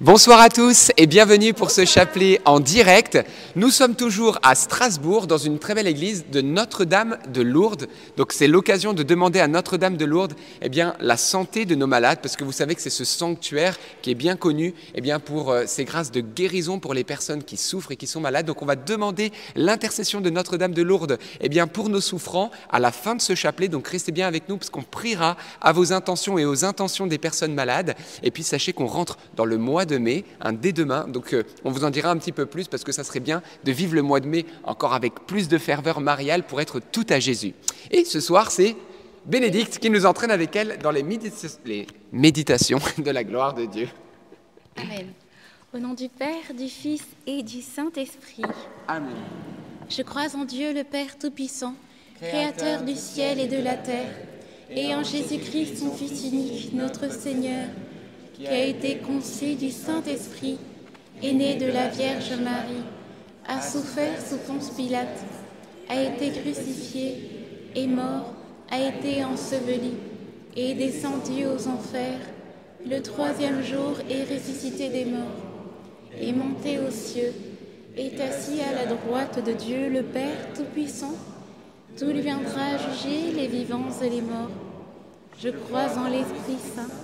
Bonsoir à tous et bienvenue pour ce chapelet en direct. Nous sommes toujours à Strasbourg dans une très belle église de Notre-Dame de Lourdes. Donc c'est l'occasion de demander à Notre-Dame de Lourdes eh bien, la santé de nos malades parce que vous savez que c'est ce sanctuaire qui est bien connu eh bien, pour euh, ses grâces de guérison pour les personnes qui souffrent et qui sont malades. Donc on va demander l'intercession de Notre-Dame de Lourdes eh bien, pour nos souffrants à la fin de ce chapelet. Donc restez bien avec nous parce qu'on priera à vos intentions et aux intentions des personnes malades. Et puis sachez qu'on rentre dans le mois de mai, un dès demain. Donc euh, on vous en dira un petit peu plus parce que ça serait bien de vivre le mois de mai encore avec plus de ferveur mariale pour être tout à Jésus. Et ce soir, c'est Bénédicte qui nous entraîne avec elle dans les, les méditations de la gloire de Dieu. Amen. Au nom du Père, du Fils et du Saint-Esprit. Amen. Je crois en Dieu le Père Tout-Puissant, Créateur du ciel et de la terre, et en Jésus-Christ, son Fils unique, notre Seigneur qui a été conçu du Saint-Esprit, est né de la Vierge Marie, a souffert sous Ponce Pilate, a été crucifié, est mort, a été enseveli, et est descendu aux enfers. Le troisième jour est ressuscité des morts, est monté aux cieux, est assis à la droite de Dieu le Père Tout-Puissant. Tout lui viendra juger les vivants et les morts. Je crois en l'Esprit Saint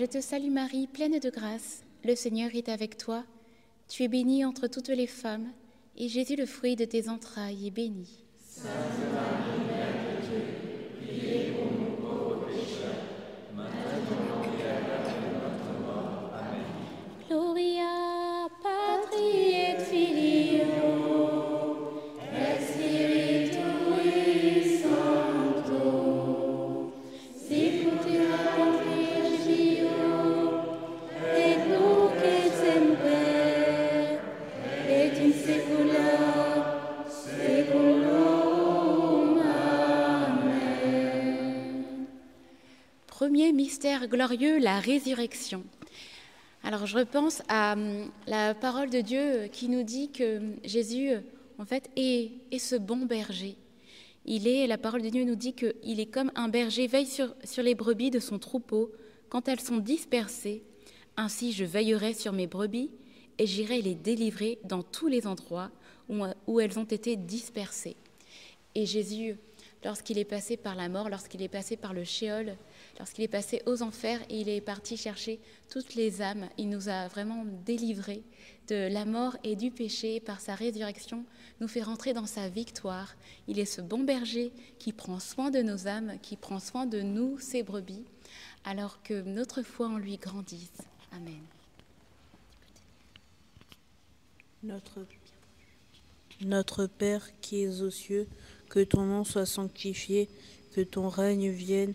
Je te salue Marie, pleine de grâce, le Seigneur est avec toi. Tu es bénie entre toutes les femmes, et Jésus, le fruit de tes entrailles, est béni. Glorieux, la résurrection. Alors je repense à hum, la parole de Dieu qui nous dit que Jésus, en fait, est, ce bon berger. Il est, la parole de Dieu nous dit qu'il est comme un berger veille sur, sur les brebis de son troupeau quand elles sont dispersées. Ainsi je veillerai sur mes brebis et j'irai les délivrer dans tous les endroits où, où elles ont été dispersées. Et Jésus, lorsqu'il est passé par la mort, lorsqu'il est passé par le shéol, lorsqu'il est passé aux enfers et il est parti chercher toutes les âmes, il nous a vraiment délivrés de la mort et du péché par sa résurrection, nous fait rentrer dans sa victoire. Il est ce bon berger qui prend soin de nos âmes, qui prend soin de nous, ses brebis, alors que notre foi en lui grandisse. Amen. Notre, Notre Père qui es aux cieux, que ton nom soit sanctifié, que ton règne vienne,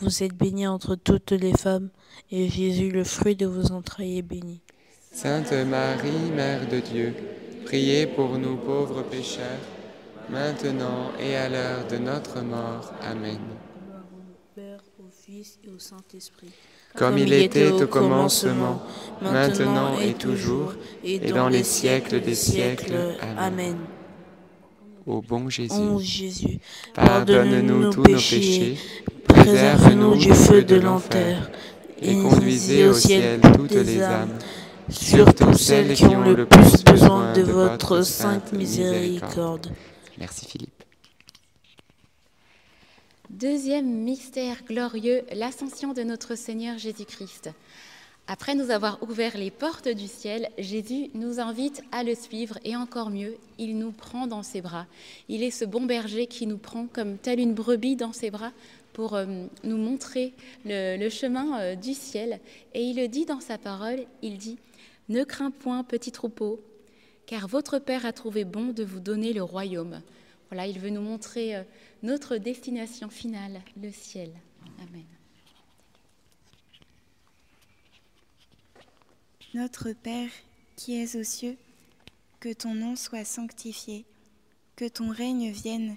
Vous êtes bénie entre toutes les femmes, et Jésus, le fruit de vos entrailles, est béni. Sainte Marie, Mère de Dieu, priez pour nous pauvres pécheurs, maintenant et à l'heure de notre mort. Amen. Père, au Fils et au Saint-Esprit. Comme il était au commencement, maintenant et toujours, et dans les siècles des siècles. Amen. Ô bon Jésus, pardonne-nous tous nos péchés, préserve-nous du feu de l'enfer, et conduisez au ciel toutes les âmes, surtout celles qui ont le plus besoin de votre sainte miséricorde. Merci Philippe. Deuxième mystère glorieux, l'ascension de notre Seigneur Jésus-Christ. Après nous avoir ouvert les portes du ciel, Jésus nous invite à le suivre et encore mieux, il nous prend dans ses bras. Il est ce bon berger qui nous prend comme telle une brebis dans ses bras pour euh, nous montrer le, le chemin euh, du ciel. Et il le dit dans sa parole, il dit, Ne crains point, petit troupeau, car votre Père a trouvé bon de vous donner le royaume. Voilà, il veut nous montrer euh, notre destination finale, le ciel. Amen. Notre Père qui es aux cieux, que ton nom soit sanctifié, que ton règne vienne,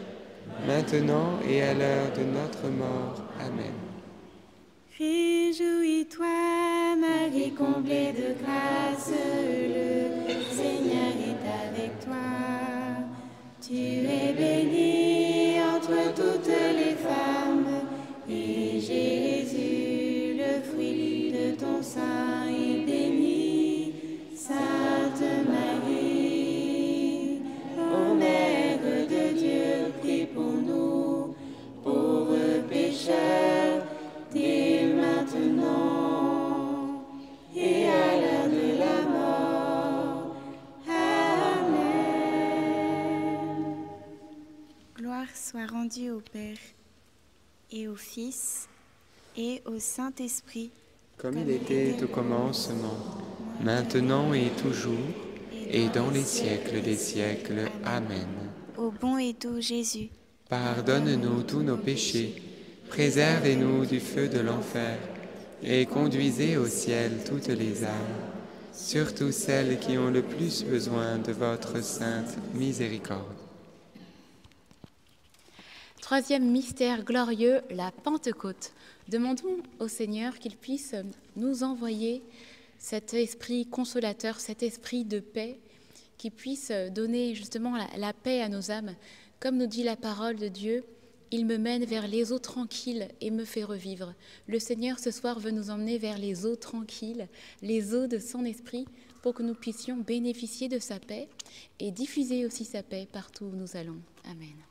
maintenant et à l'heure de notre mort. Amen. Réjouis-toi, Marie comblée de grâce, le Seigneur est avec toi. Tu es bénie entre toutes les femmes, et Jésus, le fruit de ton sein, est béni. Sainte soit rendue au Père et au Fils et au Saint-Esprit, Comme il était au commencement, maintenant et toujours, et dans les siècles des siècles. Amen. au bon et doux Jésus. Pardonne-nous tous nos péchés, préservez-nous du feu de l'enfer, et conduisez au ciel toutes les âmes, surtout celles qui ont le plus besoin de votre sainte miséricorde. Troisième mystère glorieux, la Pentecôte. Demandons au Seigneur qu'il puisse nous envoyer cet esprit consolateur, cet esprit de paix, qui puisse donner justement la, la paix à nos âmes. Comme nous dit la parole de Dieu, il me mène vers les eaux tranquilles et me fait revivre. Le Seigneur ce soir veut nous emmener vers les eaux tranquilles, les eaux de son esprit, pour que nous puissions bénéficier de sa paix et diffuser aussi sa paix partout où nous allons. Amen.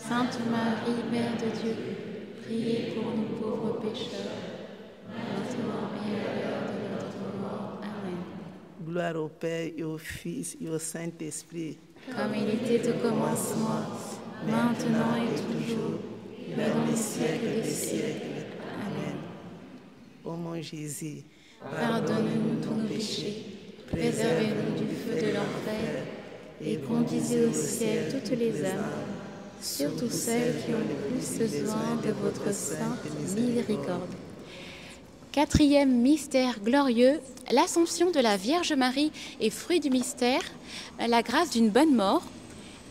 Sainte Marie, Mère de Dieu, priez pour nous pauvres pécheurs, maintenant et à l'heure de notre mort. Amen. Gloire au Père et au Fils et au Saint-Esprit. Comme il était au commencement, maintenant et toujours, et dans les siècles des siècles. Amen. Ô mon Jésus, Pardonne-nous tous nos péchés, préservez-nous du feu de l'enfer, et conduisez au ciel toutes les âmes, surtout celles qui ont le plus besoin de votre sainte miséricorde. Quatrième mystère glorieux, l'assomption de la Vierge Marie est fruit du mystère, la grâce d'une bonne mort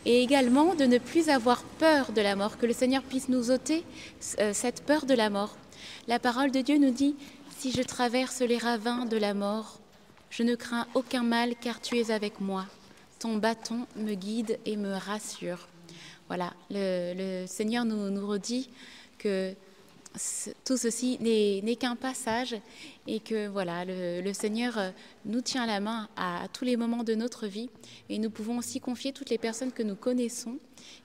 et également de ne plus avoir peur de la mort, que le Seigneur puisse nous ôter euh, cette peur de la mort. La parole de Dieu nous dit, si je traverse les ravins de la mort, je ne crains aucun mal car tu es avec moi. Ton bâton me guide et me rassure. Voilà, le, Seigneur nous, redit que tout ceci n'est qu'un passage et que voilà, le, Seigneur euh, nous tient la main à, tous les moments de notre vie et nous pouvons aussi confier toutes les personnes que nous connaissons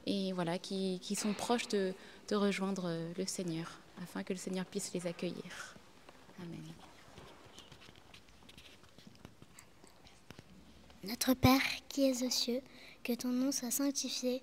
et voilà, qui, qui sont proches de, de rejoindre euh, le Seigneur afin que le Seigneur puisse les accueillir. Amen. Notre Père qui es aux cieux, que ton nom soit sanctifié,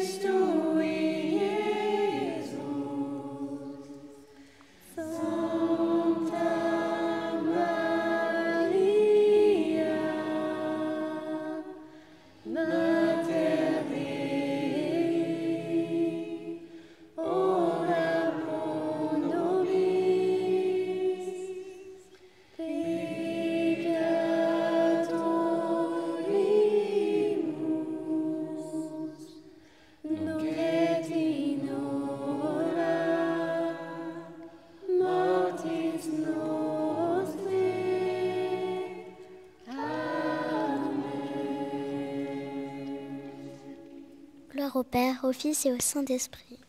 Gloire au Père, au Fils et au Saint-Esprit.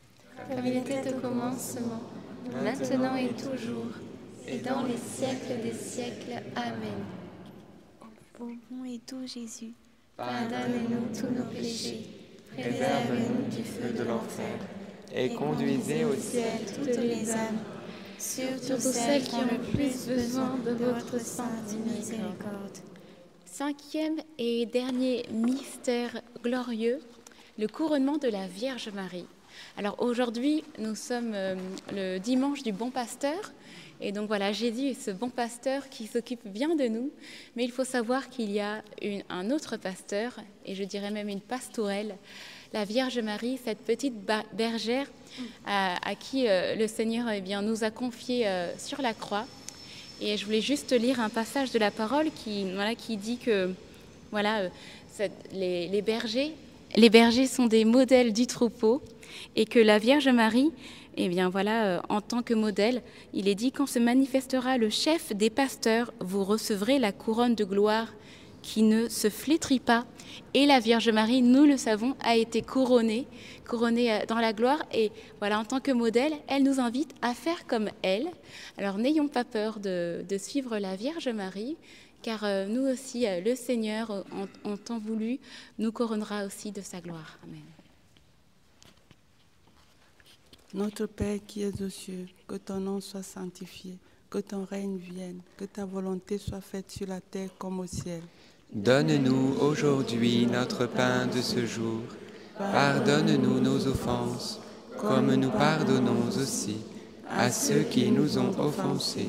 Comme il était au commencement, maintenant et toujours, et dans les siècles des siècles. Amen. Ô bon et doux Jésus, Pardonnez-nous tous nos péchés, Préserve-nous du feu de l'enfer et conduisez au ciel toutes les âmes, surtout celles qui ont le plus besoin de votre sainte miséricorde. Cinquième et dernier mystère glorieux, le couronnement de la Vierge Marie. Alors aujourd'hui, nous sommes euh, le dimanche du bon pasteur. Et donc voilà, Jésus est ce bon pasteur qui s'occupe bien de nous. Mais il faut savoir qu'il y a un autre pasteur, et je dirais même une pastourelle, la Vierge Marie, cette petite bergère à, qui euh, le Seigneur eh bien, nous a confié euh, sur la croix. Et je voulais juste lire un passage de la parole qui, voilà, qui dit que voilà, les bergers, les bergers sont des modèles du troupeau et que la Vierge Marie, eh bien voilà, euh, en tant que modèle, il est dit quand se manifestera le chef des pasteurs, vous recevrez la couronne de gloire qui ne se flétrit pas. Et la Vierge Marie, nous le savons, a été couronnée, couronnée euh, dans la gloire. Et voilà, en tant que modèle, elle nous invite à faire comme elle. Alors n'ayons pas peur de, de suivre la Vierge Marie, car euh, nous aussi, euh, le Seigneur, euh, en, en temps voulu, nous couronnera aussi de sa gloire. Amen. Notre Père qui es aux cieux, que ton nom soit sanctifié, que ton règne vienne, que ta volonté soit faite sur la terre comme au ciel. Donne-nous aujourd'hui notre pain de ce jour. Pardonne-nous nos offenses, comme nous pardonnons aussi à ceux qui nous ont offensés.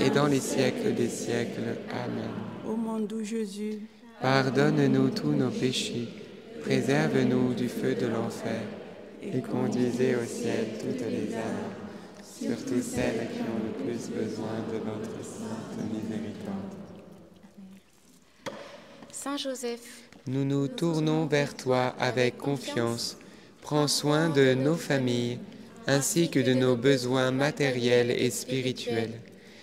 et dans les siècles des siècles. Amen. Ô mon doux Jésus, Pardonne-nous tous nos péchés, préserve-nous du feu de l'enfer, et conduisez au ciel toutes les âmes, surtout celles qui ont le plus besoin de votre sainte miséricorde. Saint Joseph, Nous nous tournons vers toi avec confiance. Prends soin de nos familles, ainsi que de nos besoins matériels et spirituels.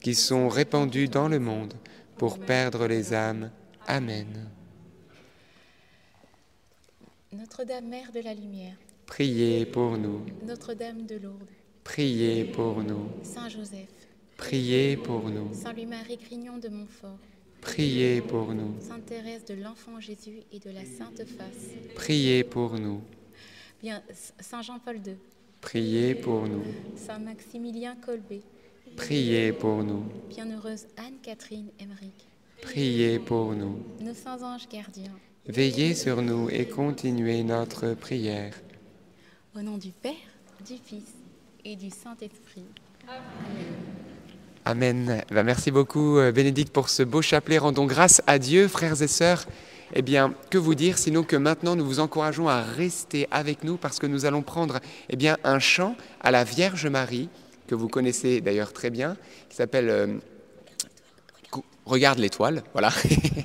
qui sont répandus dans le monde pour perdre les âmes. Amen. Notre-Dame, Mère de la Lumière, Priez pour nous. Notre-Dame de Lourdes, Priez pour nous. Saint Joseph, Priez pour nous. Saint Louis-Marie Grignon de Montfort, Priez pour nous. Sainte Thérèse de l'Enfant Jésus et de la Sainte Face, Priez pour nous. bien Saint Jean-Paul II, Priez pour nous. Saint Maximilien Kolbe, Priez pour nous. Bienheureuse Anne-Catherine Emmerich. Priez pour nous. Nos saints anges gardiens. Veillez sur nous et continuez notre prière. Au nom du Père, du Fils et du Saint-Esprit. Amen. Ben, merci beaucoup, euh, Bénédicte, pour ce beau chapelet. Rendons grâce à Dieu, frères et sœurs. Eh bien, que vous dire sinon que maintenant nous vous encourageons à rester avec nous parce que nous allons prendre eh bien, un chant à la Vierge Marie, que vous connaissez d'ailleurs très bien, qui s'appelle euh, Regarde l'étoile, voilà.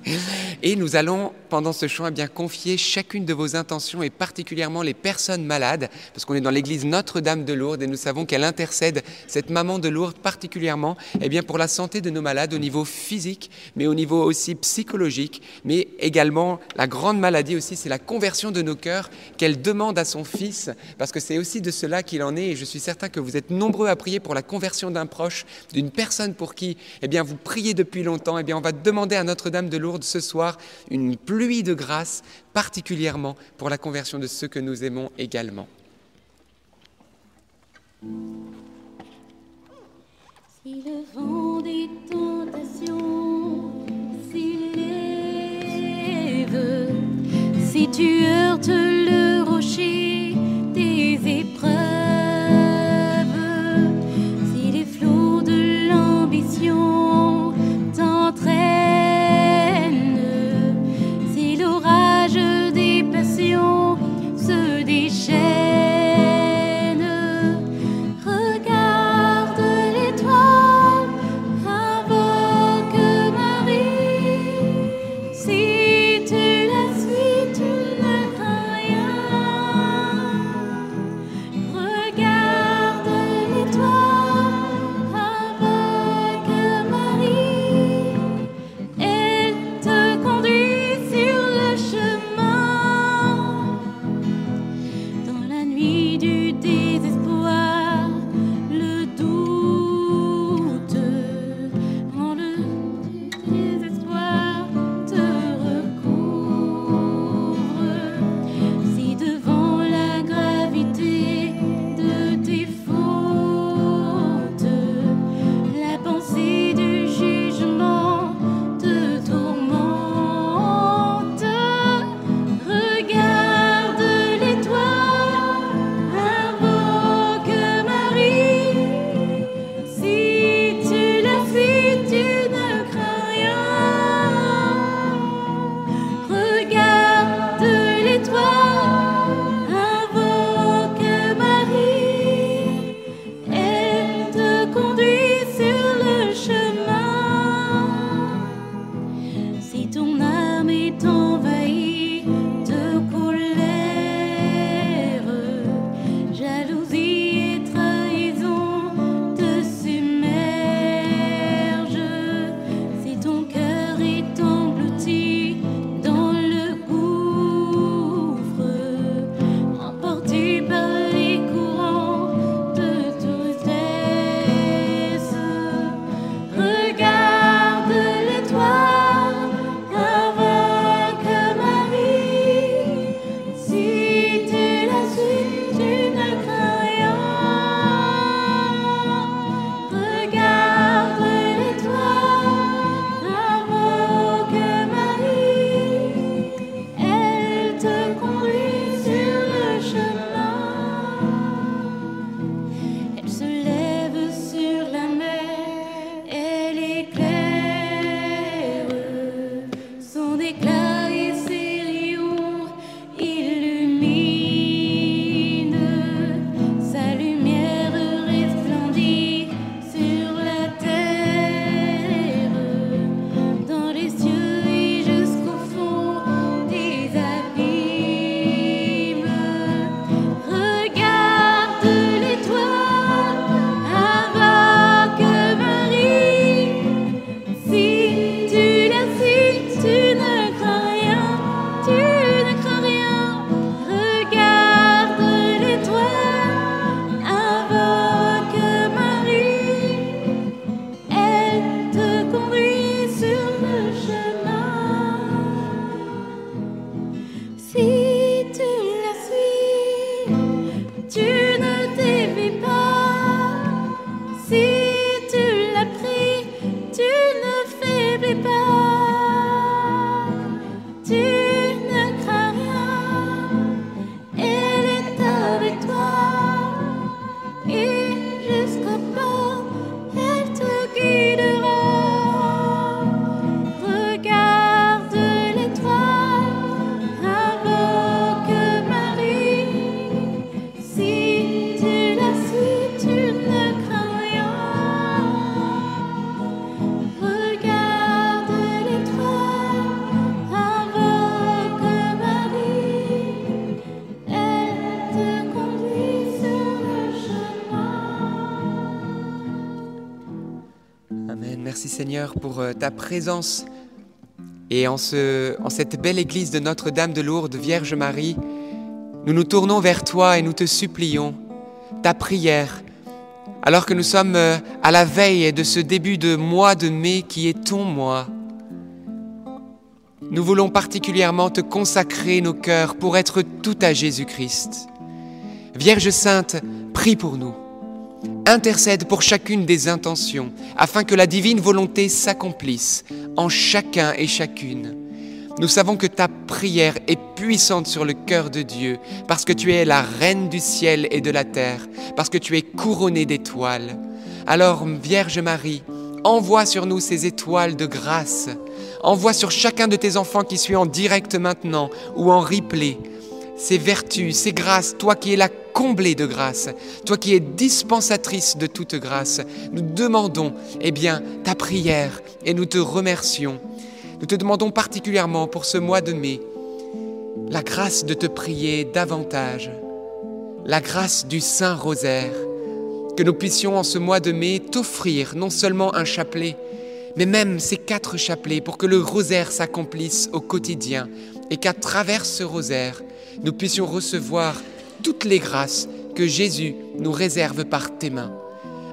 et nous allons, pendant ce chant, eh bien, confier chacune de vos intentions et particulièrement les personnes malades, parce qu'on est dans l'église Notre-Dame de Lourdes et nous savons qu'elle intercède, cette maman de Lourdes particulièrement, eh bien, pour la santé de nos malades au niveau physique, mais au niveau aussi psychologique, mais également la grande maladie aussi, c'est la conversion de nos cœurs qu'elle demande à son Fils, parce que c'est aussi de cela qu'il en est, et je suis certain que vous êtes nombreux à prier pour la conversion d'un proche, d'une personne pour qui, eh bien, vous priez depuis longtemps eh bien, on va demander à Notre-Dame de Lourdes ce soir une pluie de grâce, particulièrement pour la conversion de ceux que nous aimons également. Si tu heurtes le rocher des épreuves, si si l'orage des passions se déchaîne, présence. Et en, en cette belle église de Notre-Dame de Lourdes, Vierge Marie, nous nous tournons vers toi et nous te supplions ta prière, alors que nous sommes euh, à la veille de ce début de mois de mai qui est ton mois. Nous voulons particulièrement te consacrer nos cœurs pour être tout à Jésus-Christ. Vierge Sainte, prie pour nous. Intercède pour chacune des intentions, afin que la divine volonté s'accomplisse en chacun et chacune. Nous savons que ta prière est puissante sur le cœur de Dieu, parce que tu es la reine du ciel et de la terre, parce que tu es couronnée d'étoiles. Alors, Vierge Marie, envoie sur nous ces étoiles de grâce. Envoie sur chacun de tes enfants qui suit en direct maintenant ou en replay ces vertus, ces grâces, toi qui es la comblée de grâce, toi qui es dispensatrice de toute grâce. Nous demandons, eh bien, ta prière et nous te remercions. Nous te demandons particulièrement pour ce mois de mai la grâce de te prier davantage, la grâce du Saint Rosaire, que nous puissions en ce mois de mai t'offrir non seulement un chapelet, mais même ces quatre chapelets pour que le rosaire s'accomplisse au quotidien et qu'à travers ce rosaire, nous puissions recevoir toutes les grâces que Jésus nous réserve par tes mains.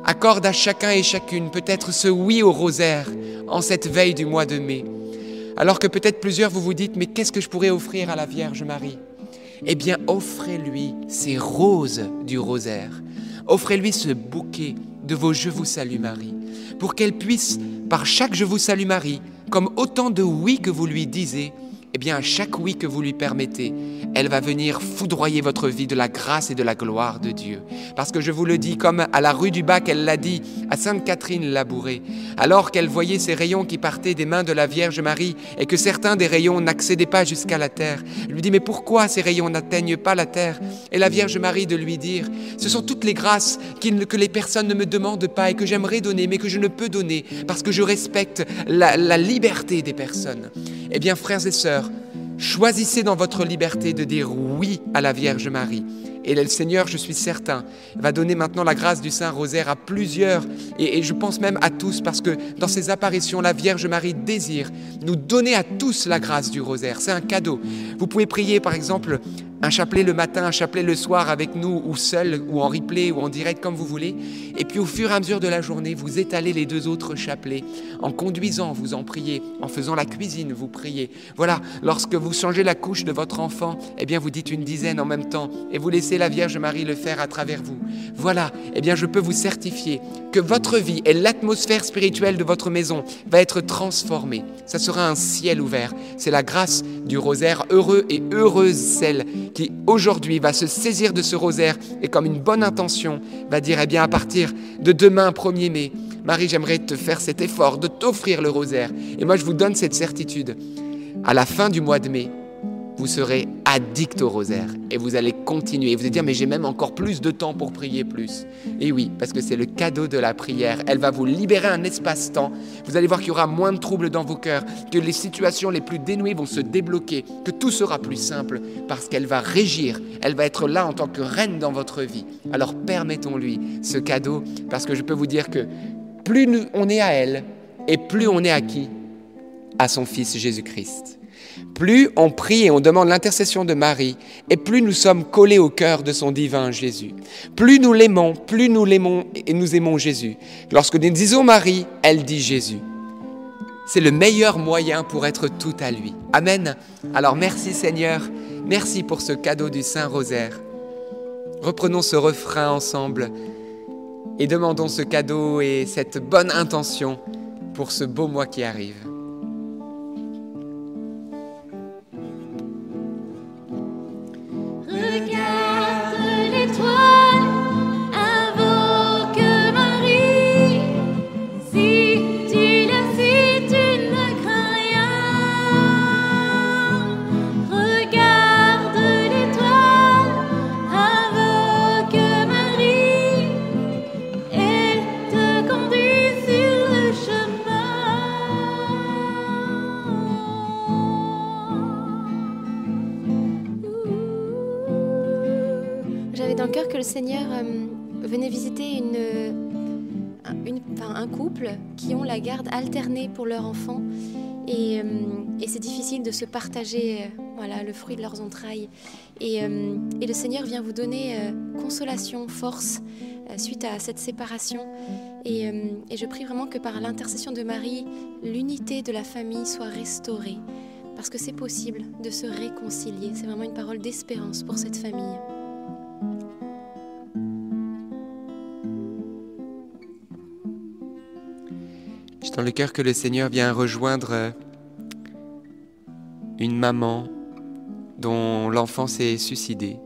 Accorde à chacun et chacune peut-être ce oui au rosaire en cette veille du mois de mai. Alors que peut-être plusieurs vous vous dites, mais qu'est-ce que je pourrais offrir à la Vierge Marie? Eh bien, offrez-lui ces roses du rosaire. Offrez-lui ce bouquet de vos Je vous salue Marie, pour qu'elle puisse, par chaque Je vous salue Marie, comme autant de oui que vous lui disiez, eh bien, à chaque oui que vous lui permettez, elle va venir foudroyer votre vie de la grâce et de la gloire de Dieu. Parce que je vous le dis, comme à la rue du Bac, elle l'a dit à Sainte Catherine Labourée, alors qu'elle voyait ces rayons qui partaient des mains de la Vierge Marie et que certains des rayons n'accédaient pas jusqu'à la terre. Elle lui dit, mais pourquoi ces rayons n'atteignent pas la terre? Et la Vierge Marie de lui dire, ce sont toutes les grâces que les personnes ne me demandent pas et que j'aimerais donner, mais que je ne peux donner parce que je respecte la liberté des personnes. Eh bien, frères et sœurs, choisissez dans votre liberté de dire oui à la Vierge Marie. Et le Seigneur, je suis certain, va donner maintenant la grâce du Saint Rosaire à plusieurs, et, je pense même à tous, parce que dans ces apparitions, la Vierge Marie désire nous donner à tous la grâce du Rosaire. C'est un cadeau. Vous pouvez prier, par exemple, un chapelet le matin, un chapelet le soir avec nous, ou seul, ou en replay, ou en direct, comme vous voulez. Et puis au fur et à mesure de la journée, vous étalez les deux autres chapelets. En conduisant, vous en priez. En faisant la cuisine, vous priez. Voilà, lorsque vous changez la couche de votre enfant, eh bien vous dites une dizaine en même temps, et vous laissez la Vierge Marie le faire à travers vous. Voilà, eh bien je peux vous certifier que votre vie et l'atmosphère spirituelle de votre maison va être transformée. Ça sera un ciel ouvert. C'est la grâce du rosaire. Heureux et heureuse celle qui aujourd'hui va se saisir de ce rosaire et comme une bonne intention va dire, eh bien à partir de demain 1er mai, Marie, j'aimerais te faire cet effort de t'offrir le rosaire. Et moi, je vous donne cette certitude. À la fin du mois de mai, vous serez addict au rosaire et vous allez continuer. Vous allez dire, mais j'ai même encore plus de temps pour prier plus. Et oui, parce que c'est le cadeau de la prière. Elle va vous libérer un espace-temps. Vous allez voir qu'il y aura moins de troubles dans vos cœurs, que les situations les plus dénouées vont se débloquer, que tout sera plus simple parce qu'elle va régir. Elle va être là en tant que reine dans votre vie. Alors permettons-lui ce cadeau parce que je peux vous dire que plus on est à elle et plus on est à qui À son Fils Jésus-Christ. Plus on prie et on demande l'intercession de Marie, et plus nous sommes collés au cœur de son divin Jésus. Plus nous l'aimons, plus nous l'aimons et nous aimons Jésus. Lorsque nous disons Marie, elle dit Jésus. C'est le meilleur moyen pour être tout à lui. Amen. Alors merci Seigneur, merci pour ce cadeau du Saint Rosaire. Reprenons ce refrain ensemble et demandons ce cadeau et cette bonne intention pour ce beau mois qui arrive. Pour leur enfant. Et, c'est difficile de se partager voilà, le fruit de leurs entrailles. Et, et le Seigneur vient vous donner consolation, force suite à cette séparation. Et, et je prie vraiment que par l'intercession de Marie, l'unité de la famille soit restaurée parce que c'est possible de se réconcilier. C'est vraiment une parole d'espérance pour cette famille. J'ai dans le cœur que le Seigneur vient rejoindre euh, une maman dont l'enfant s'est suicidé.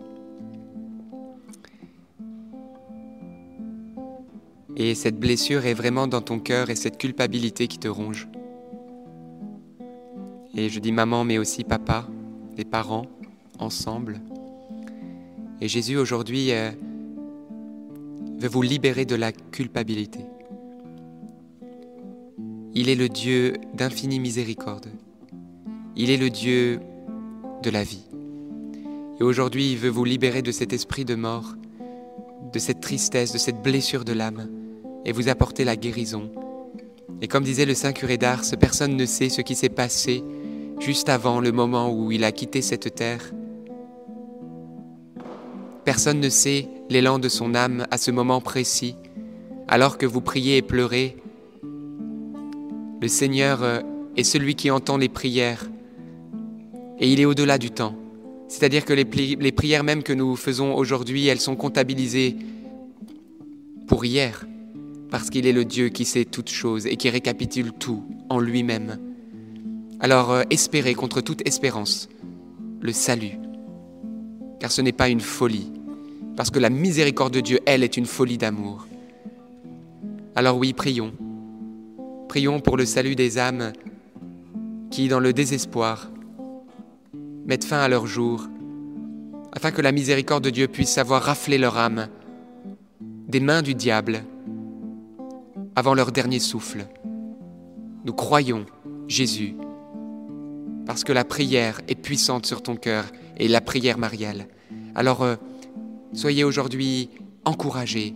Et cette blessure est vraiment dans ton cœur et cette culpabilité qui te ronge. Et je dis maman, mais aussi papa, les parents, ensemble. Et Jésus aujourd'hui euh, veut vous libérer de la culpabilité. Il est le Dieu d'infinie miséricorde. Il est le Dieu de la vie. Et aujourd'hui, il veut vous libérer de cet esprit de mort, de cette tristesse, de cette blessure de l'âme, et vous apporter la guérison. Et comme disait le Saint curé d'Ars, personne ne sait ce qui s'est passé juste avant le moment où il a quitté cette terre. Personne ne sait l'élan de son âme à ce moment précis, alors que vous priez et pleurez. Le Seigneur euh, est celui qui entend les prières et il est au-delà du temps. C'est-à-dire que les, prières même que nous faisons aujourd'hui, elles sont comptabilisées pour hier, parce qu'il est le Dieu qui sait toutes choses et qui récapitule tout en lui-même. Alors euh, espérez contre toute espérance le salut, car ce n'est pas une folie, parce que la miséricorde de Dieu, elle, est une folie d'amour. Alors oui, prions. Prions pour le salut des âmes qui, dans le désespoir, mettent fin à leur jour, afin que la miséricorde de Dieu puisse savoir rafler leur âme des mains du diable avant leur dernier souffle. Nous croyons, Jésus, parce que la prière est puissante sur ton cœur et la prière mariale. Alors, euh, soyez aujourd'hui encouragés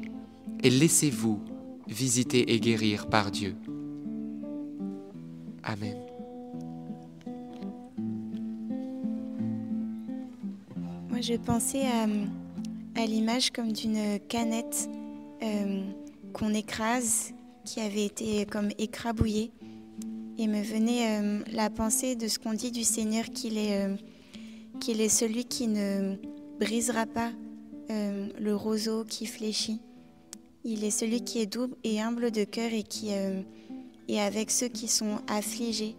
et laissez-vous visiter et guérir par Dieu. Amen. Moi, je pensais à, l'image comme d'une canette euh, qu'on écrase, qui avait été comme écrabouillée et me venait euh, la pensée de ce qu'on dit du Seigneur qu'il est, euh, est celui qui ne brisera pas euh, le roseau qui fléchit. Il est celui qui est doux et humble de cœur et qui est avec ceux qui sont affligés.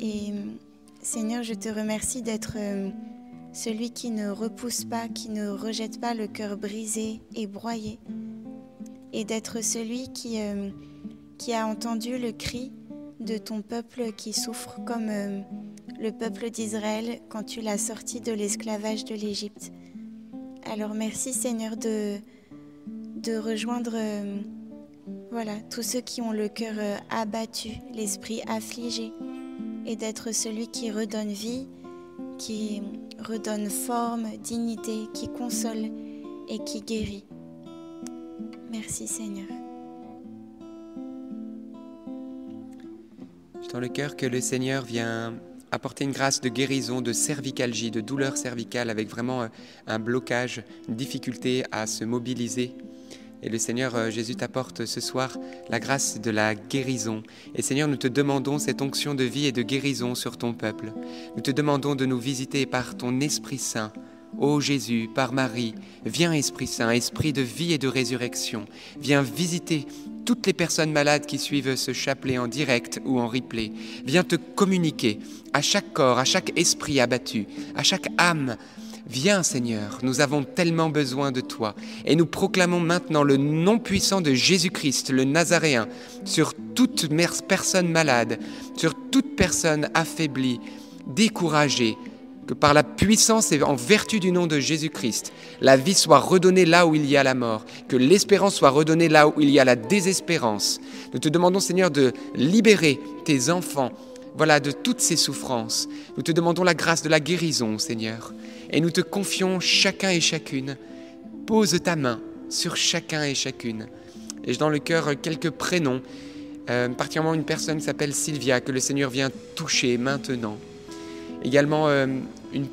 et Seigneur, je te remercie d'être celui qui ne repousse pas, qui ne rejette pas le cœur brisé et broyé, et d'être celui qui qui a entendu le cri de ton peuple qui souffre comme euh, le peuple d'Israël quand tu l'as sorti de l'esclavage de l'Égypte. Alors merci Seigneur de, de rejoindre euh, voilà, tous ceux qui ont le cœur euh, abattu, l'esprit affligé, et d'être celui qui redonne vie, qui redonne forme, dignité, qui console et qui guérit. Merci Seigneur. dans le cœur que le Seigneur vient apporter une grâce de guérison, de cervicalgie, de douleur cervicale, avec vraiment euh, un blocage, une difficulté à se mobiliser. Et le Seigneur euh, Jésus t'apporte ce soir la grâce de la guérison. Et Seigneur, nous te demandons cette onction de vie et de guérison sur ton peuple. Nous te demandons de nous visiter par ton Esprit Saint. Ô Jésus, par Marie, viens Esprit Saint, Esprit de vie et de résurrection, viens visiter toutes les personnes malades qui suivent ce chapelet en direct ou en replay. Viens te communiquer à chaque corps, à chaque esprit abattu, à chaque âme. Viens Seigneur, nous avons tellement besoin de toi. Et nous proclamons maintenant le nom puissant de Jésus-Christ, le Nazaréen, sur toute personne malade, sur toute personne affaiblie, découragée, que par la puissance et en vertu du nom de Jésus-Christ, la vie soit redonnée là où il y a la mort, que l'espérance soit redonnée là où il y a la désespérance. Nous te demandons, Seigneur, de libérer tes enfants, voilà, de toutes ces souffrances. Nous te demandons la grâce de la guérison, Seigneur, et nous te confions chacun et chacune. Pose ta main sur chacun et chacune. Et j'ai dans le cœur quelques prénoms, euh, particulièrement une personne qui s'appelle Sylvia, que le Seigneur vient toucher maintenant. Également euh, une,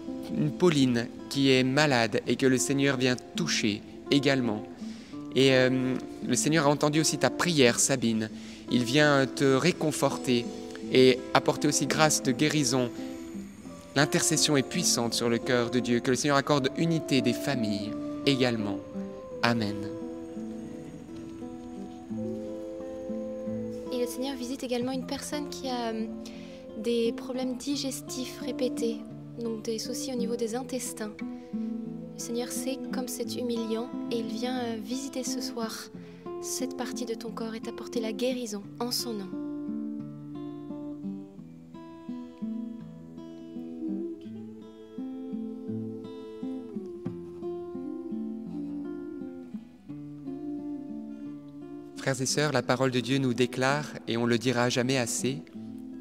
Pauline qui est malade et que le Seigneur vient toucher également. Et euh, le Seigneur a entendu aussi ta prière, Sabine. Il vient te réconforter et apporter aussi grâce de guérison. L'intercession est puissante sur le cœur de Dieu. Que le Seigneur accorde unité des familles également. Amen. Et le Seigneur visite également une personne qui a euh, des problèmes digestifs répétés, donc des soucis au niveau des intestins. Le Seigneur sait comme c'est humiliant et il vient euh, visiter ce soir cette partie de ton corps et t'apporter la guérison en son nom. Frères et sœurs, la parole de Dieu nous déclare, et on le dira jamais assez,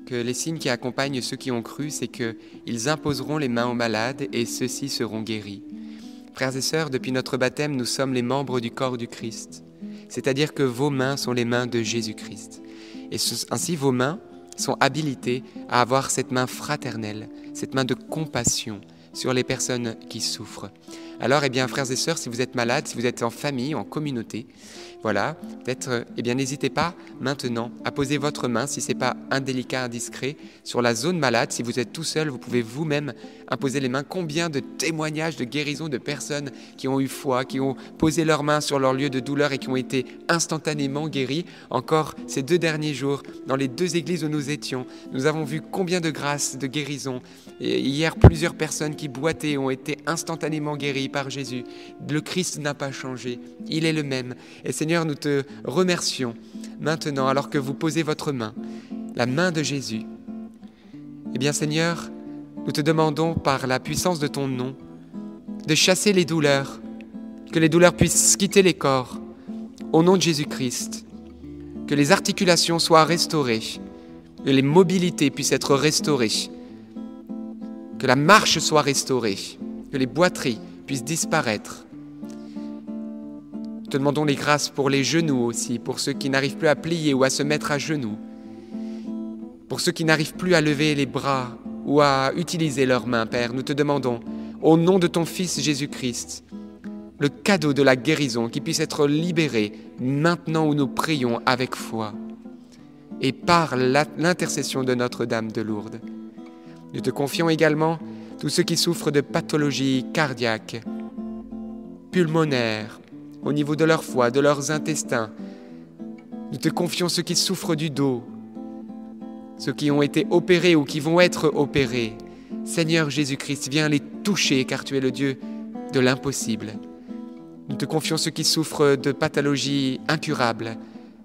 que les signes qui accompagnent ceux qui ont cru, c'est qu'ils imposeront les mains aux malades et ceux-ci seront guéris. Frères et sœurs, depuis notre baptême, nous sommes les membres du corps du Christ, c'est-à-dire que vos mains sont les mains de Jésus-Christ. Et ainsi, vos mains sont habilitées à avoir cette main fraternelle, cette main de compassion sur les personnes qui souffrent. Alors, eh bien, frères et sœurs, si vous êtes malades, si vous êtes en famille, en communauté, voilà, peut-être, eh bien, n'hésitez pas maintenant à poser votre main, si ce n'est pas indélicat, indiscret, sur la zone malade. Si vous êtes tout seul, vous pouvez vous-même imposer les mains. Combien de témoignages de guérison de personnes qui ont eu foi, qui ont posé leurs mains sur leur lieu de douleur et qui ont été instantanément guéris. Encore ces deux derniers jours, dans les deux églises où nous étions, nous avons vu combien de grâces de guérison. Et hier, plusieurs personnes qui boitaient ont été instantanément guéries par Jésus. Le Christ n'a pas changé, il est le même. Et Seigneur, nous te remercions maintenant, alors que vous posez votre main, la main de Jésus. Eh bien Seigneur, nous te demandons par la puissance de ton nom de chasser les douleurs, que les douleurs puissent quitter les corps, au nom de Jésus-Christ, que les articulations soient restaurées, que les mobilités puissent être restaurées, que la marche soit restaurée, que les boiteries puissent disparaître. Te demandons les grâces pour les genoux aussi, pour ceux qui n'arrivent plus à plier ou à se mettre à genoux, pour ceux qui n'arrivent plus à lever les bras ou à utiliser leurs mains, Père. Nous te demandons, au nom de ton Fils Jésus-Christ, le cadeau de la guérison qui puisse être libéré maintenant où nous prions avec foi et par l'intercession de Notre-Dame de Lourdes. Nous te confions également tous ceux qui souffrent de pathologies cardiaques, pulmonaires, au niveau de leur foie, de leurs intestins. Nous te confions ceux qui souffrent du dos, ceux qui ont été opérés ou qui vont être opérés. Seigneur Jésus-Christ, viens les toucher car tu es le Dieu de l'impossible. Nous te confions ceux qui souffrent de pathologies incurables,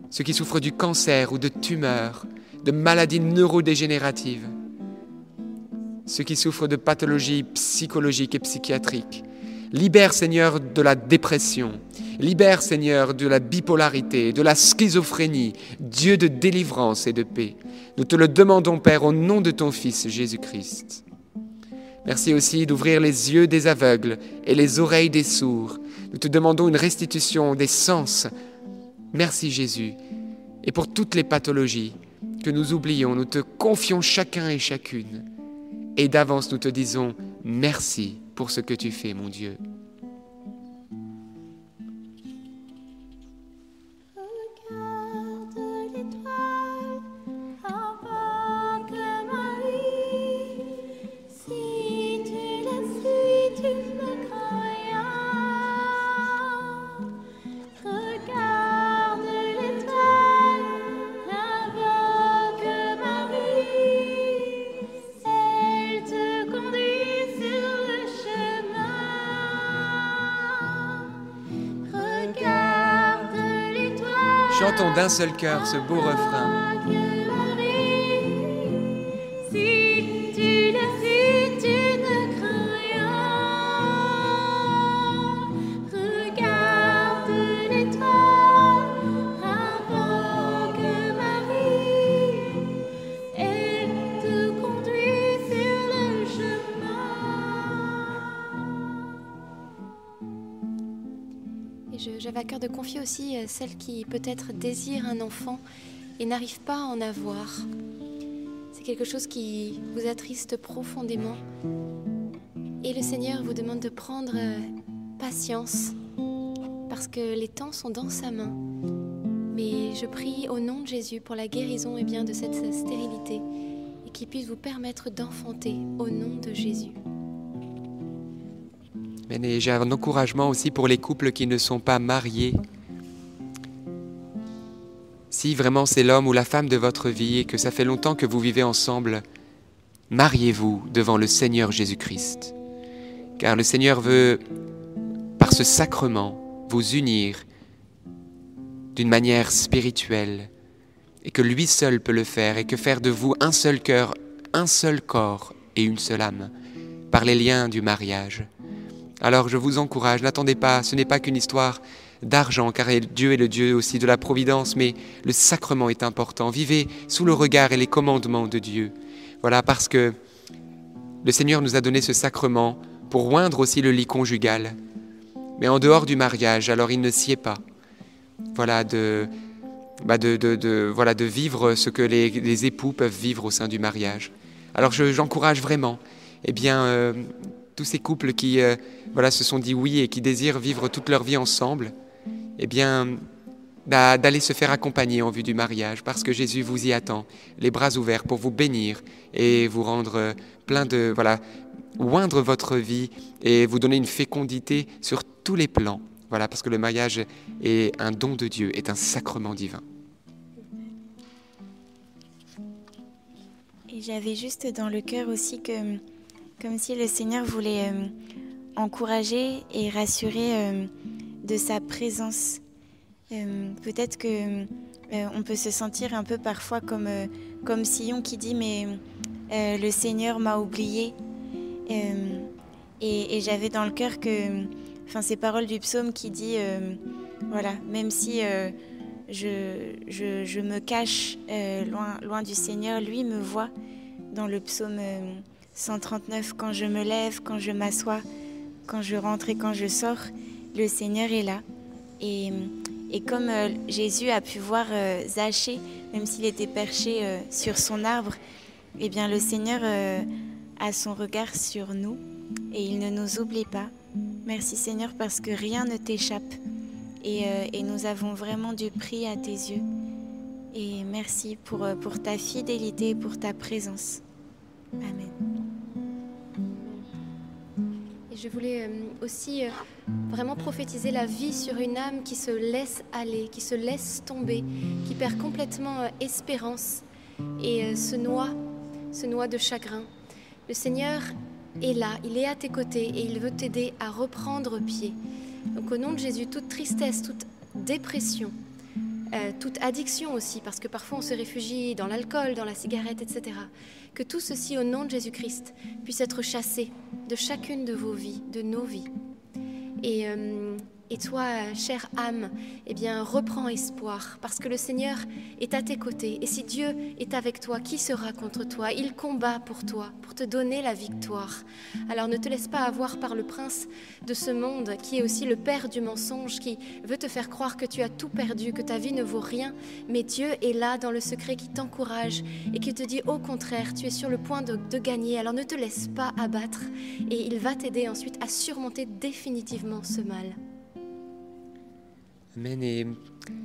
ceux qui souffrent du cancer ou de tumeurs, de maladies neurodégénératives, ceux qui souffrent de pathologies psychologiques et psychiatriques. Libère Seigneur de la dépression, libère Seigneur de la bipolarité, de la schizophrénie, Dieu de délivrance et de paix. Nous te le demandons Père au nom de ton Fils Jésus-Christ. Merci aussi d'ouvrir les yeux des aveugles et les oreilles des sourds. Nous te demandons une restitution des sens. Merci Jésus. Et pour toutes les pathologies que nous oublions, nous te confions chacun et chacune. Et d'avance, nous te disons merci pour ce que tu fais, mon Dieu. Chantons d'un seul cœur ce beau refrain. À cœur de confier aussi celle qui peut-être désire un enfant et n'arrive pas à en avoir. C'est quelque chose qui vous attriste profondément. Et le Seigneur vous demande de prendre patience parce que les temps sont dans sa main. Mais je prie au nom de Jésus pour la guérison et eh bien, de cette stérilité et qu'il puisse vous permettre d'enfanter au nom de Jésus. J'ai un encouragement aussi pour les couples qui ne sont pas mariés. Si vraiment c'est l'homme ou la femme de votre vie et que ça fait longtemps que vous vivez ensemble, mariez-vous devant le Seigneur Jésus-Christ. Car le Seigneur veut, par ce sacrement, vous unir d'une manière spirituelle et que lui seul peut le faire et que faire de vous un seul cœur, un seul corps et une seule âme par les liens du mariage. Alors je vous encourage, n'attendez pas, ce n'est pas qu'une histoire d'argent, car Dieu est le Dieu aussi de la providence, mais le sacrement est important. Vivez sous le regard et les commandements de Dieu. Voilà, parce que le Seigneur nous a donné ce sacrement pour oindre aussi le lit conjugal mais en dehors du mariage, alors il ne sied pas. Voilà, de, bah de, voilà, de vivre ce que les, époux peuvent vivre au sein du mariage. Alors j'encourage vraiment eh bien, euh, tous ces couples qui euh, voilà, se sont dit oui et qui désirent vivre toute leur vie ensemble, eh bien, d'aller se faire accompagner en vue du mariage, parce que Jésus vous y attend, les bras ouverts pour vous bénir et vous rendre euh, plein de, voilà, oindre votre vie et vous donner une fécondité sur tous les plans. Voilà, parce que le mariage est un don de Dieu, est un sacrement divin. Et j'avais juste dans le cœur aussi que, comme si le Seigneur voulait euh, encourager et rassurer euh, de sa présence. Euh, peut-être que on peut se sentir un peu parfois comme, comme qui dit mais le Seigneur m'a oublié. et j'avais dans le cœur que enfin, ces paroles du psaume qui dit, euh, voilà, même si euh, je, je, me cache euh, loin, loin du Seigneur, lui me voit dans le psaume 139, quand je me lève, quand je m'assois, quand je rentre et quand je sors, le Seigneur est là. Et, comme Jésus a pu voir Zachée, même s'il était perché sur son arbre, eh bien le Seigneur a son regard sur nous et il ne nous oublie pas. Merci Seigneur parce que rien ne t'échappe euh, et, nous avons vraiment du prix à tes yeux. Et merci pour, euh, pour ta fidélité et pour ta présence. Amen. Je voulais euh, aussi vraiment prophétiser la vie sur une âme qui se laisse aller, qui se laisse tomber, qui perd complètement espérance et se noie, se noie de chagrin. Le Seigneur est là, il est à tes côtés et il veut t'aider à reprendre pied. Donc au nom de Jésus, toute tristesse, toute dépression, euh, toute addiction aussi, parce que parfois on se réfugie dans l'alcool, dans la cigarette, etc. Que tout ceci au nom de Jésus-Christ puisse être chassé de chacune de vos vies, de nos vies. Et euh, et toi, chère âme, eh bien, reprends espoir, parce que le Seigneur est à tes côtés. Et si Dieu est avec toi, qui sera contre toi? Il combat pour toi, pour te donner la victoire. Alors ne te laisse pas avoir par le prince de ce monde, qui est aussi le père du mensonge, qui veut te faire croire que tu as tout perdu, que ta vie ne vaut rien. Mais Dieu est là dans le secret qui t'encourage et qui te dit au contraire, tu es sur le point de, de gagner. Alors ne te laisse pas abattre et il va t'aider ensuite à surmonter définitivement ce mal. Amen. Et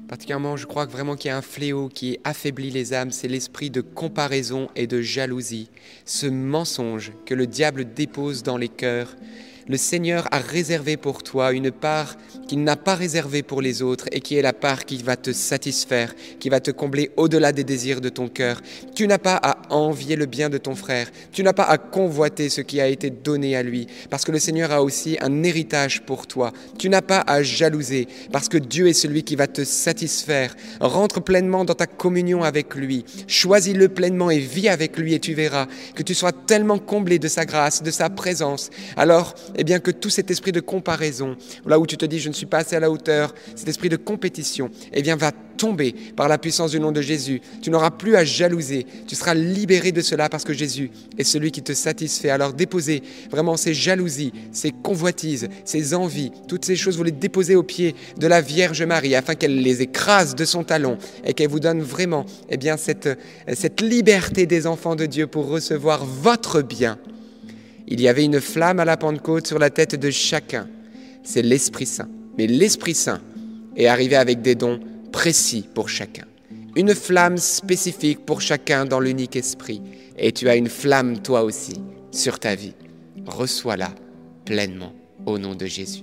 particulièrement, je crois vraiment qu'il y a un fléau qui affaiblit les âmes, c'est l'esprit de comparaison et de jalousie, ce mensonge que le diable dépose dans les cœurs le Seigneur a réservé pour toi une part qu'il n'a pas réservée pour les autres et qui est la part qui va te satisfaire, qui va te combler au-delà des désirs de ton cœur. Tu n'as pas à envier le bien de ton frère, tu n'as pas à convoiter ce qui a été donné à lui, parce que le Seigneur a aussi un héritage pour toi. Tu n'as pas à jalouser, parce que Dieu est celui qui va te satisfaire. Rentre pleinement dans ta communion avec lui, choisis-le pleinement et vis avec lui et tu verras que tu sois tellement comblé de sa grâce, de sa présence. Alors, eh bien que tout cet esprit de comparaison, là où tu te dis je ne suis pas assez à la hauteur, cet esprit de compétition, eh bien va tomber par la puissance du nom de Jésus. Tu n'auras plus à jalouser, tu seras libéré de cela parce que Jésus est celui qui te satisfait. Alors déposez vraiment ces jalousies, ces convoitises, ces envies, toutes ces choses, vous les déposez au pied de la Vierge Marie afin qu'elle les écrase de son talon et qu'elle vous donne vraiment eh bien, cette, cette liberté des enfants de Dieu pour recevoir votre bien. Il y avait une flamme à la Pentecôte sur la tête de chacun. C'est l'Esprit Saint. Mais l'Esprit Saint est arrivé avec des dons précis pour chacun. Une flamme spécifique pour chacun dans l'unique esprit. Et tu as une flamme toi aussi sur ta vie. Reçois-la pleinement au nom de Jésus.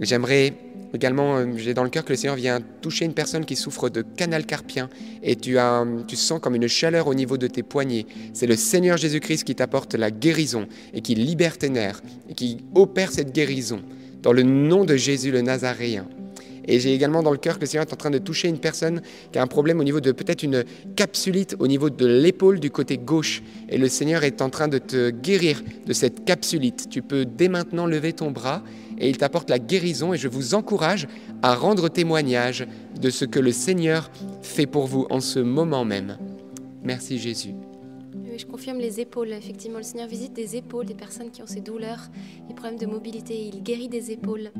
J'aimerais également, euh, j'ai dans le cœur que le Seigneur vient toucher une personne qui souffre de canal carpien et tu, as, tu sens comme une chaleur au niveau de tes poignets. C'est le Seigneur Jésus-Christ qui t'apporte la guérison et qui libère tes nerfs et qui opère cette guérison dans le nom de Jésus le Nazaréen. Et j'ai également dans le cœur que le Seigneur est en train de toucher une personne qui a un problème au niveau de peut-être une capsulite au niveau de l'épaule du côté gauche. Et le Seigneur est en train de te guérir de cette capsulite. Tu peux dès maintenant lever ton bras et il t'apporte la guérison. Et je vous encourage à rendre témoignage de ce que le Seigneur fait pour vous en ce moment même. Merci Jésus. Je confirme les épaules. Effectivement, le Seigneur visite des épaules, des personnes qui ont ces douleurs, des problèmes de mobilité. Il guérit des épaules.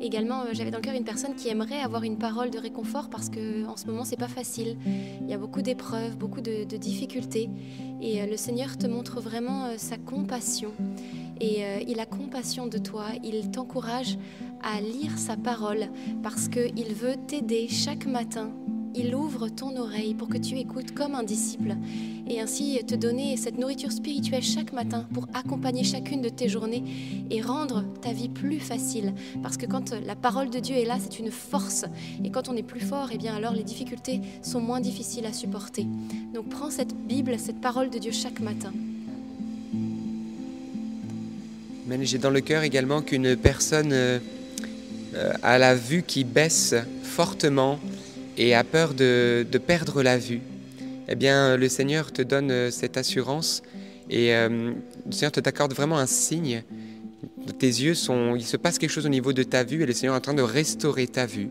Également, euh, j'avais dans le cœur une personne qui aimerait avoir une parole de réconfort parce que en ce moment c'est pas facile. Il y a beaucoup d'épreuves, beaucoup de, de, difficultés, et euh, le Seigneur te montre vraiment euh, sa compassion. Et il a compassion de toi. Il t'encourage à lire sa parole parce qu'il veut t'aider chaque matin il ouvre ton oreille pour que tu écoutes comme un disciple et ainsi te donner cette nourriture spirituelle chaque matin pour accompagner chacune de tes journées et rendre ta vie plus facile. Parce que quand la parole de Dieu est là, c'est une force. Et quand on est plus fort, eh bien alors les difficultés sont moins difficiles à supporter. Donc prends cette Bible, cette parole de Dieu chaque matin. J'ai dans le cœur également qu'une personne euh, a la vue qui baisse fortement et a peur de, perdre la vue, eh bien, le Seigneur te donne euh, cette assurance et euh, le Seigneur te t'accorde vraiment un signe. Tes yeux sont, il se passe quelque chose au niveau de ta vue et le Seigneur est en train de restaurer ta vue.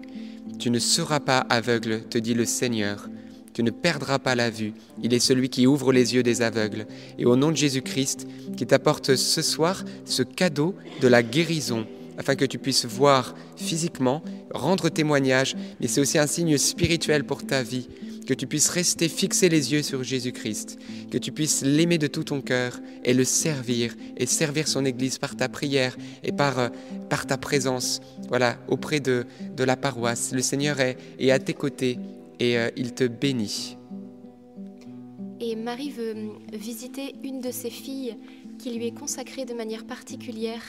Tu ne seras pas aveugle, te dit le Seigneur. Tu ne perdras pas la vue. Il est celui qui ouvre les yeux des aveugles. Et au nom de Jésus-Christ, qui t'apporte ce soir ce cadeau de la guérison, afin que tu puisses voir physiquement, rendre témoignage, mais c'est aussi un signe spirituel pour ta vie, que tu puisses rester fixer les yeux sur Jésus-Christ, que tu puisses l'aimer de tout ton cœur et le servir, et servir son Église par ta prière et par, euh, par ta présence, voilà, auprès de, de la paroisse. Le Seigneur est, est à tes côtés et euh, il te bénit. Et Marie veut visiter une de ses filles qui lui est consacrée de manière particulière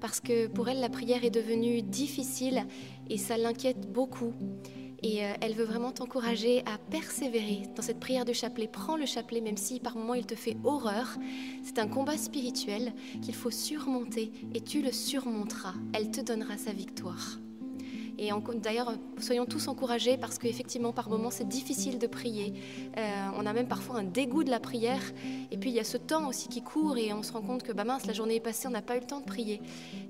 parce que pour elle, la prière est devenue difficile et ça l'inquiète beaucoup. Et euh, elle veut vraiment t'encourager à persévérer dans cette prière de chapelet. Prends le chapelet, même si par moments il te fait horreur. C'est un combat spirituel qu'il faut surmonter et tu le surmonteras. Elle te donnera sa victoire. Et d'ailleurs, soyons tous encouragés parce qu'effectivement, par moments, c'est difficile de prier. Euh, on a même parfois un dégoût de la prière. Et puis, il y a ce temps aussi qui court et on se rend compte que, bah mince, la journée est passée, on n'a pas eu le temps de prier.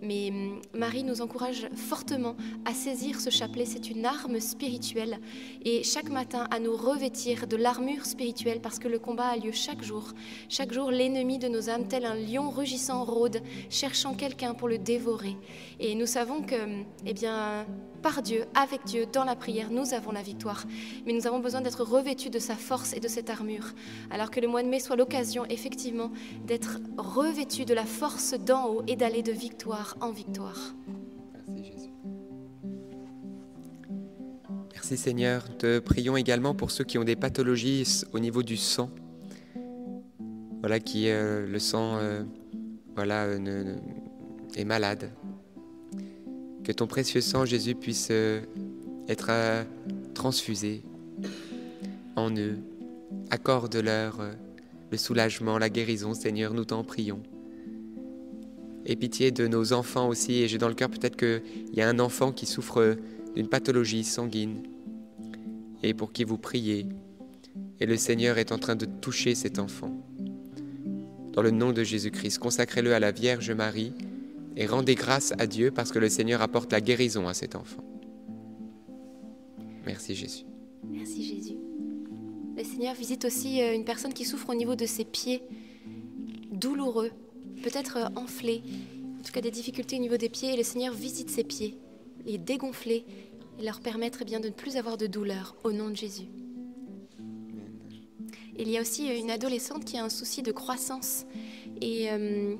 Mais hum, Marie nous encourage fortement à saisir ce chapelet. C'est une arme spirituelle. Et chaque matin, à nous revêtir de l'armure spirituelle parce que le combat a lieu chaque jour. Chaque jour, l'ennemi de nos âmes, tel un lion rugissant, rôde, cherchant quelqu'un pour le dévorer. Et nous savons que, hum, eh bien, par Dieu, avec Dieu, dans la prière, nous avons la victoire. Mais nous avons besoin d'être revêtus de sa force et de cette armure. Alors que le mois de mai soit l'occasion, effectivement, d'être revêtus de la force d'en haut et d'aller de victoire en victoire. Merci Jésus. Merci Seigneur. Te prions également pour ceux qui ont des pathologies au niveau du sang. Voilà, qui euh, le sang euh, voilà, euh, est malade. Que ton précieux sang, Jésus, puisse euh, être euh, transfusé en eux. Accorde-leur euh, le soulagement, la guérison, Seigneur, nous t'en prions. Et pitié de nos enfants aussi, et j'ai dans le cœur peut-être qu'il y a un enfant qui souffre d'une pathologie sanguine, et pour qui vous priez, et le Seigneur est en train de toucher cet enfant. dans le nom de Jésus-Christ. Consacrez-le à la Vierge Marie et rendez grâce à Dieu parce que le Seigneur apporte la guérison à cet enfant. Merci Jésus. Merci Jésus. Le Seigneur visite aussi euh, une personne qui souffre au niveau de ses pieds, douloureux, peut-être euh, enflés, en tout cas des difficultés au niveau des pieds, et le Seigneur visite ses pieds, les dégonfler et leur permettre eh bien, de ne plus avoir de douleur au nom de Jésus. Il y a aussi une adolescente qui a un souci de croissance et, euh,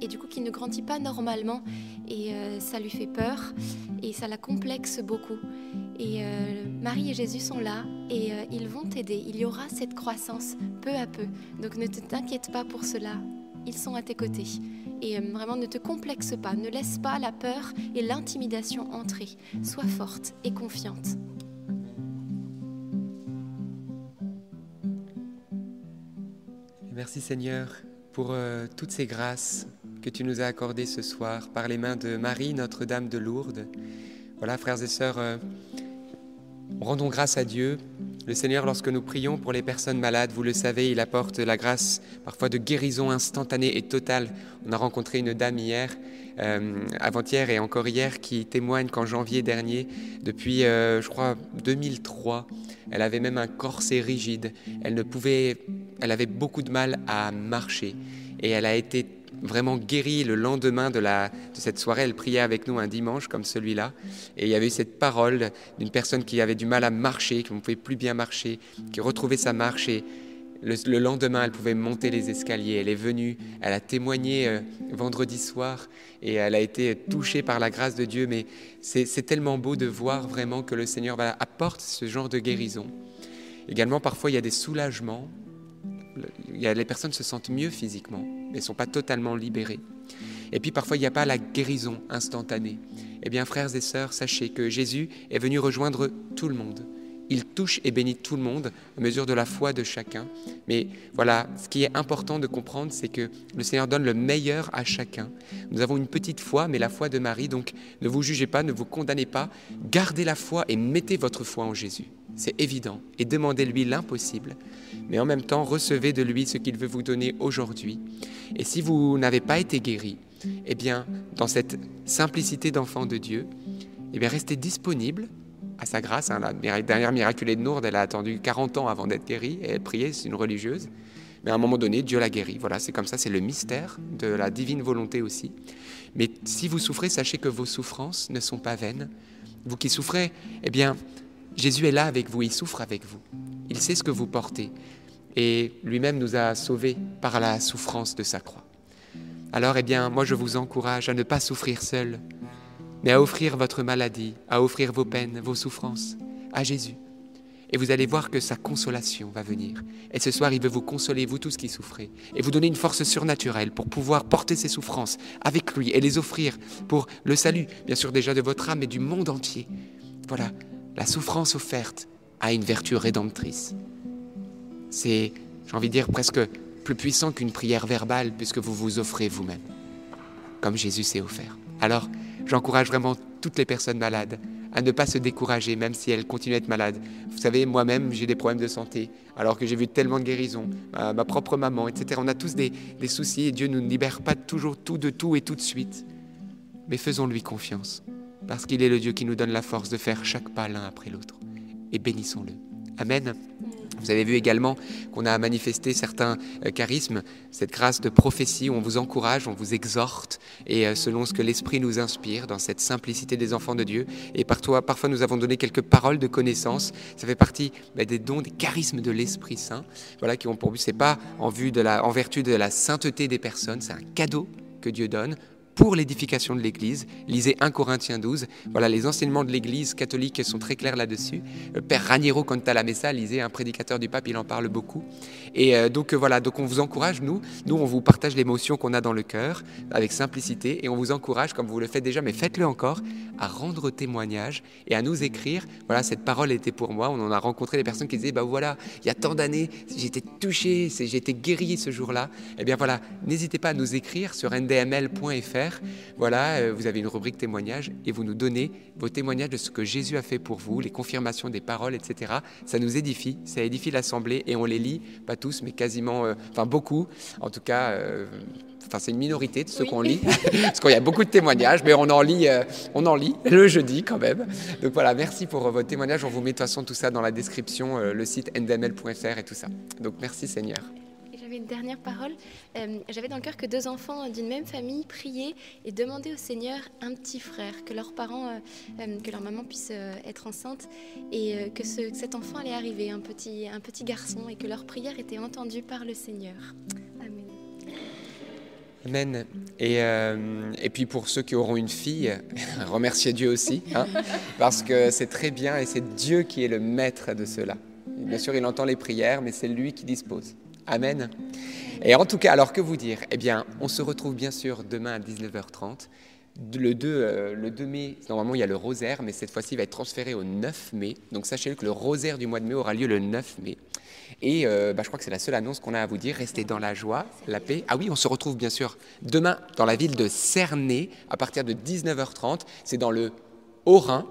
et du coup qui ne grandit pas normalement et euh, ça lui fait peur et ça la complexe beaucoup. Et Marie et Jésus sont là et ils vont t'aider. Il y aura cette croissance peu à peu. Donc ne t'inquiète pas pour cela. Ils sont à tes côtés. Et vraiment ne te complexe pas. Ne laisse pas la peur et l'intimidation entrer. Sois forte et confiante. Merci Seigneur pour euh, toutes ces grâces que tu nous as accordées ce soir par les mains de Marie, Notre-Dame de Lourdes. Voilà, frères et sœurs, euh, rendons grâce à Dieu. Le Seigneur, lorsque nous prions pour les personnes malades, vous le savez, il apporte la grâce parfois de guérison instantanée et totale. On a rencontré une dame hier, euh, avant-hier et encore hier, qui témoigne qu'en janvier dernier, depuis, je crois, 2003, elle avait même un corset rigide. Elle ne pouvait, elle avait beaucoup de mal à marcher. Et elle a été vraiment guérie le lendemain de, la, de cette soirée. Elle priait avec nous un dimanche comme celui-là. Et il y avait eu cette parole d'une personne qui avait du mal à marcher, qui ne pouvait plus bien marcher, qui retrouvait sa marche. Et le, lendemain, elle pouvait monter les escaliers. Elle est venue, elle a témoigné euh, vendredi soir et elle a été touchée par la grâce de Dieu. Mais c'est tellement beau de voir vraiment que le Seigneur apporte ce genre de guérison. Également, parfois, il y a des soulagements. Y a, les personnes se sentent mieux physiquement, mais ne sont pas totalement libérées. Et puis parfois, il n'y a pas la guérison instantanée. Eh bien, frères et sœurs, sachez que Jésus est venu rejoindre tout le monde. Il touche et bénit tout le monde à mesure de la foi de chacun. Mais voilà, ce qui est important de comprendre, c'est que le Seigneur donne le meilleur à chacun. Nous avons une petite foi, mais la foi de Marie, donc ne vous jugez pas, ne vous condamnez pas, gardez la foi et mettez votre foi en Jésus. C'est évident. Et demandez-lui l'impossible. Mais en même temps, recevez de lui ce qu'il veut vous donner aujourd'hui. Et si vous n'avez pas été guéri, eh bien, dans cette simplicité d'enfant de Dieu, eh bien, restez disponible à sa grâce. Hein, la dernière miraculée de Nourdes, elle a attendu 40 ans avant d'être guérie et elle priait, c'est une religieuse. Mais à un moment donné, Dieu l'a guérie. Voilà, c'est comme ça, c'est le mystère de la divine volonté aussi. Mais si vous souffrez, sachez que vos souffrances ne sont pas vaines. Vous qui souffrez, eh bien, Jésus est là avec vous, il souffre avec vous. Il sait ce que vous portez. Et lui-même nous a sauvés par la souffrance de sa croix. Alors, eh bien, moi, je vous encourage à ne pas souffrir seul, mais à offrir votre maladie, à offrir vos peines, vos souffrances à Jésus. Et vous allez voir que sa consolation va venir. Et ce soir, il veut vous consoler, vous tous qui souffrez, et vous donner une force surnaturelle pour pouvoir porter ces souffrances avec lui et les offrir pour le salut, bien sûr déjà de votre âme et du monde entier. Voilà, la souffrance offerte a une vertu rédemptrice. C'est, j'ai envie de dire, presque plus puissant qu'une prière verbale puisque vous vous offrez vous-même, comme Jésus s'est offert. Alors, j'encourage vraiment toutes les personnes malades à ne pas se décourager, même si elles continuent à être malades. Vous savez, moi-même, j'ai des problèmes de santé, alors que j'ai vu tellement de guérisons, ma, propre maman, etc. On a tous des, des soucis et Dieu ne nous libère pas toujours tout de tout et tout de suite. Mais faisons-lui confiance, parce qu'il est le Dieu qui nous donne la force de faire chaque pas l'un après l'autre. Et bénissons-le. Amen. Vous avez vu également qu'on a manifesté certains euh, charismes, cette grâce de prophétie où on vous encourage, on vous exhorte, et euh, selon ce que l'Esprit nous inspire, dans cette simplicité des enfants de Dieu. Et parfois, parfois nous avons donné quelques paroles de connaissance. Ça fait partie bah, des dons, des charismes de l'Esprit Saint, voilà, qui ont pour but, c'est pas en, vue de la, en vertu de la sainteté des personnes, c'est un cadeau que Dieu donne pour l'édification de l'Église. Lisez 1 Corinthiens 12. Voilà, les enseignements de l'Église catholique sont très clairs là-dessus. Le Père Raniero la Messa, lisez un prédicateur du pape, il en parle beaucoup. Et euh, donc euh, voilà, donc on vous encourage, nous, nous on vous partage l'émotion qu'on a dans le cœur avec simplicité et on vous encourage, comme vous le faites déjà, mais faites-le encore, à rendre témoignage et à nous écrire. Voilà, cette parole était pour moi. On en a rencontré des personnes qui disaient, bah voilà, il y a tant d'années, j'étais touché, été guéri ce jour-là. Eh bien voilà, n'hésitez pas à nous écrire sur ndml.fr Voilà, euh, vous avez une rubrique témoignages et vous nous donnez vos témoignages de ce que Jésus a fait pour vous, les confirmations des paroles, etc. Ça nous édifie, ça édifie l'Assemblée et on les lit, pas tous, mais quasiment, euh, enfin beaucoup. En tout cas, euh, enfin c'est une minorité de ceux qu'on lit, parce qu'il y a beaucoup de témoignages, mais on en lit, euh, on en lit le jeudi quand même. Donc voilà, merci pour euh, votre témoignage. On vous met de toute façon tout ça dans la description, euh, le site ndml.fr et tout ça. Donc merci Seigneur. Une dernière parole. Euh, J'avais dans le cœur que deux enfants d'une même famille priaient et demandaient au Seigneur un petit frère, que leurs parents, euh, euh, que leur maman puisse être enceinte et que, ce- que cet enfant allait arriver, un petit, garçon, et que leur prière était entendue par le Seigneur. Amen. Amen. Et, et puis pour ceux qui auront une fille, remerciez Dieu aussi, hein, parce que c'est très bien et c'est Dieu qui est le maître de cela. Bien sûr, il entend les prières, mais c'est lui qui dispose. Amen. Et en tout cas, alors que vous dire? Eh bien, on se retrouve bien sûr demain à 19h30. Le 2, euh, le 2 mai, normalement il y a le rosaire, mais cette fois-ci il va être transféré au 9 mai. Donc sachez que le rosaire du mois de mai aura lieu le 9 mai. Et euh, bah, je crois que c'est la seule annonce qu'on a à vous dire. Restez dans la joie, la paix. Ah oui, on se retrouve bien sûr demain dans la ville de Cernay à partir de 19h30. C'est dans le Haut-Rhin.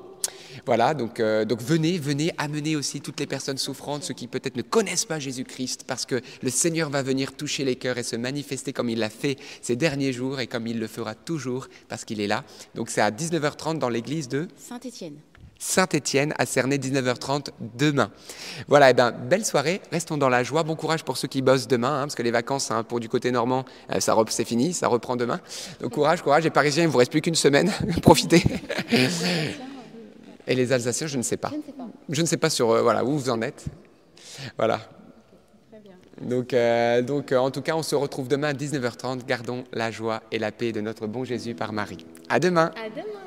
Voilà, donc, euh, donc venez, venez amener aussi toutes les personnes souffrantes, ceux qui peut-être ne connaissent pas Jésus-Christ, parce que le Seigneur va venir toucher les cœurs et se manifester comme il l'a fait ces derniers jours et comme il le fera toujours, parce qu'il est là. Donc c'est à 19h30 dans l'église de Saint-Étienne. Saint-Étienne à Cernay, 19h30 demain. Voilà, et ben belle soirée, restons dans la joie. Bon courage pour ceux qui bossent demain, hein, parce que les vacances hein, pour du côté normand, euh, ça c'est fini, ça reprend demain. Donc courage, courage. Les Parisiens, il vous reste plus qu'une semaine, profitez. Et les Alsaciens, je ne sais pas. Je ne sais pas. Je ne sais pas sur euh, voilà où vous en êtes. Voilà. Donc, euh, donc euh, en tout cas, on se retrouve demain à 19h30. Gardons la joie et la paix de notre bon Jésus par Marie. À demain. À demain!